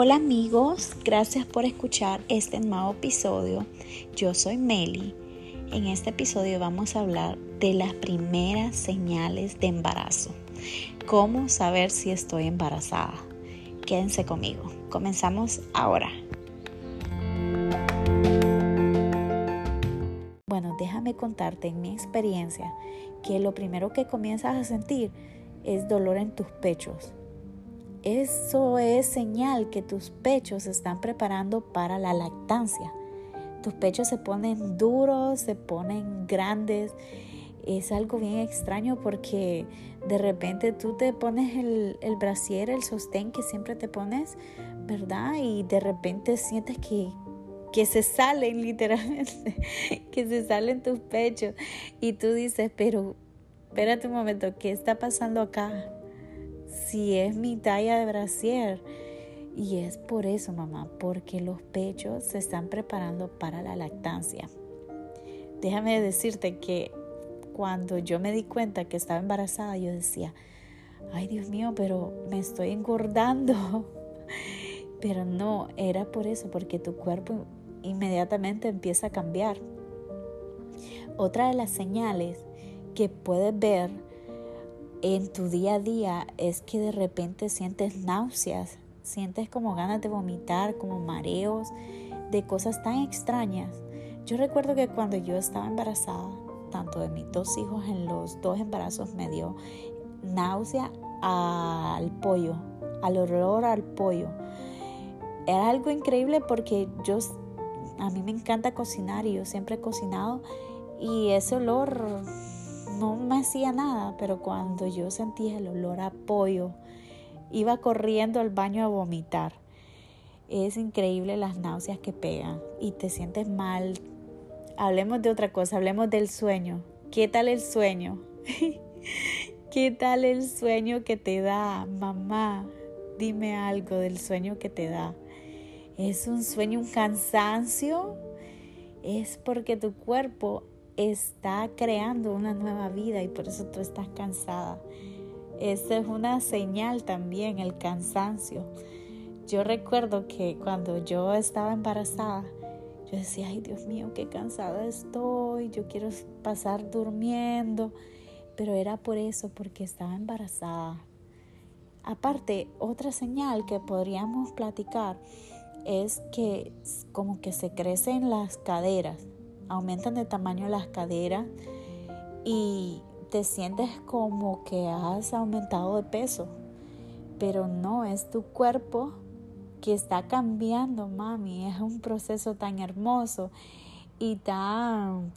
Hola amigos, gracias por escuchar este nuevo episodio. Yo soy Meli. En este episodio vamos a hablar de las primeras señales de embarazo. ¿Cómo saber si estoy embarazada? Quédense conmigo. Comenzamos ahora. Bueno, déjame contarte en mi experiencia que lo primero que comienzas a sentir es dolor en tus pechos eso es señal que tus pechos se están preparando para la lactancia. Tus pechos se ponen duros, se ponen grandes. Es algo bien extraño porque de repente tú te pones el, el brasier, el sostén que siempre te pones, ¿verdad? Y de repente sientes que, que se salen literalmente, que se salen tus pechos. Y tú dices, pero espérate un momento, ¿qué está pasando acá? Si es mi talla de brasier. Y es por eso, mamá, porque los pechos se están preparando para la lactancia. Déjame decirte que cuando yo me di cuenta que estaba embarazada, yo decía, ay Dios mío, pero me estoy engordando. Pero no, era por eso, porque tu cuerpo inmediatamente empieza a cambiar. Otra de las señales que puedes ver en tu día a día es que de repente sientes náuseas, sientes como ganas de vomitar, como mareos, de cosas tan extrañas. Yo recuerdo que cuando yo estaba embarazada, tanto de mis dos hijos en los dos embarazos me dio náusea al pollo, al olor al pollo. Era algo increíble porque yo a mí me encanta cocinar y yo siempre he cocinado y ese olor no me hacía nada, pero cuando yo sentía el olor a pollo, iba corriendo al baño a vomitar. Es increíble las náuseas que pegan y te sientes mal. Hablemos de otra cosa, hablemos del sueño. ¿Qué tal el sueño? ¿Qué tal el sueño que te da, mamá? Dime algo del sueño que te da. ¿Es un sueño, un cansancio? Es porque tu cuerpo está creando una nueva vida y por eso tú estás cansada. Esa es una señal también, el cansancio. Yo recuerdo que cuando yo estaba embarazada, yo decía, ay Dios mío, qué cansada estoy, yo quiero pasar durmiendo, pero era por eso, porque estaba embarazada. Aparte, otra señal que podríamos platicar es que como que se crecen las caderas aumentan de tamaño las caderas y te sientes como que has aumentado de peso. Pero no, es tu cuerpo que está cambiando, mami. Es un proceso tan hermoso y tan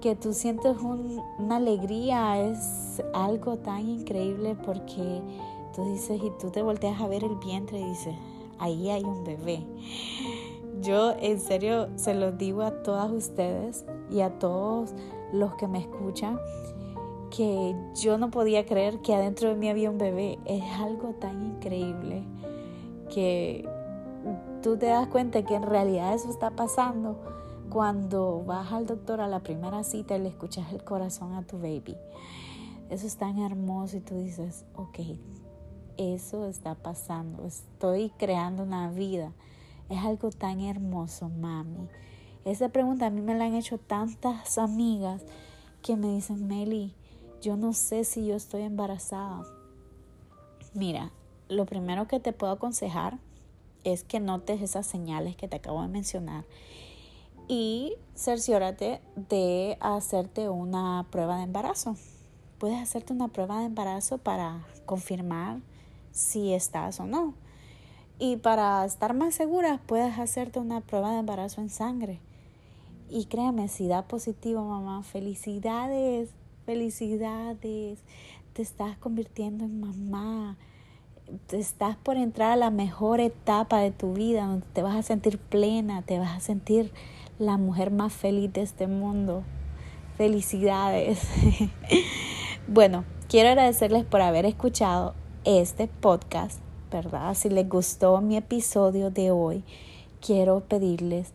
que tú sientes una alegría, es algo tan increíble porque tú dices y tú te volteas a ver el vientre y dices, ahí hay un bebé. Yo en serio se los digo a todas ustedes y a todos los que me escuchan que yo no podía creer que adentro de mí había un bebé. Es algo tan increíble que tú te das cuenta que en realidad eso está pasando cuando vas al doctor a la primera cita y le escuchas el corazón a tu baby. Eso es tan hermoso y tú dices, ok, eso está pasando, estoy creando una vida es algo tan hermoso, mami. Esa pregunta a mí me la han hecho tantas amigas que me dicen, Meli, yo no sé si yo estoy embarazada. Mira, lo primero que te puedo aconsejar es que notes esas señales que te acabo de mencionar y cerciórate de hacerte una prueba de embarazo. Puedes hacerte una prueba de embarazo para confirmar si estás o no. Y para estar más segura, puedes hacerte una prueba de embarazo en sangre. Y créeme, si da positivo, mamá, felicidades, felicidades. Te estás convirtiendo en mamá. Te estás por entrar a la mejor etapa de tu vida, donde te vas a sentir plena, te vas a sentir la mujer más feliz de este mundo. Felicidades. bueno, quiero agradecerles por haber escuchado este podcast ¿verdad? Si les gustó mi episodio de hoy, quiero pedirles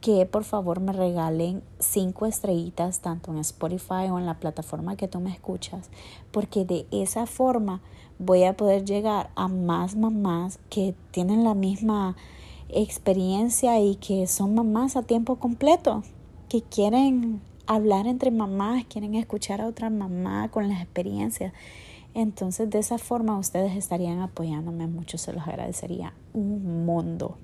que por favor me regalen cinco estrellitas tanto en Spotify o en la plataforma que tú me escuchas, porque de esa forma voy a poder llegar a más mamás que tienen la misma experiencia y que son mamás a tiempo completo, que quieren hablar entre mamás, quieren escuchar a otra mamá con las experiencias. Entonces de esa forma ustedes estarían apoyándome mucho, se los agradecería un mundo.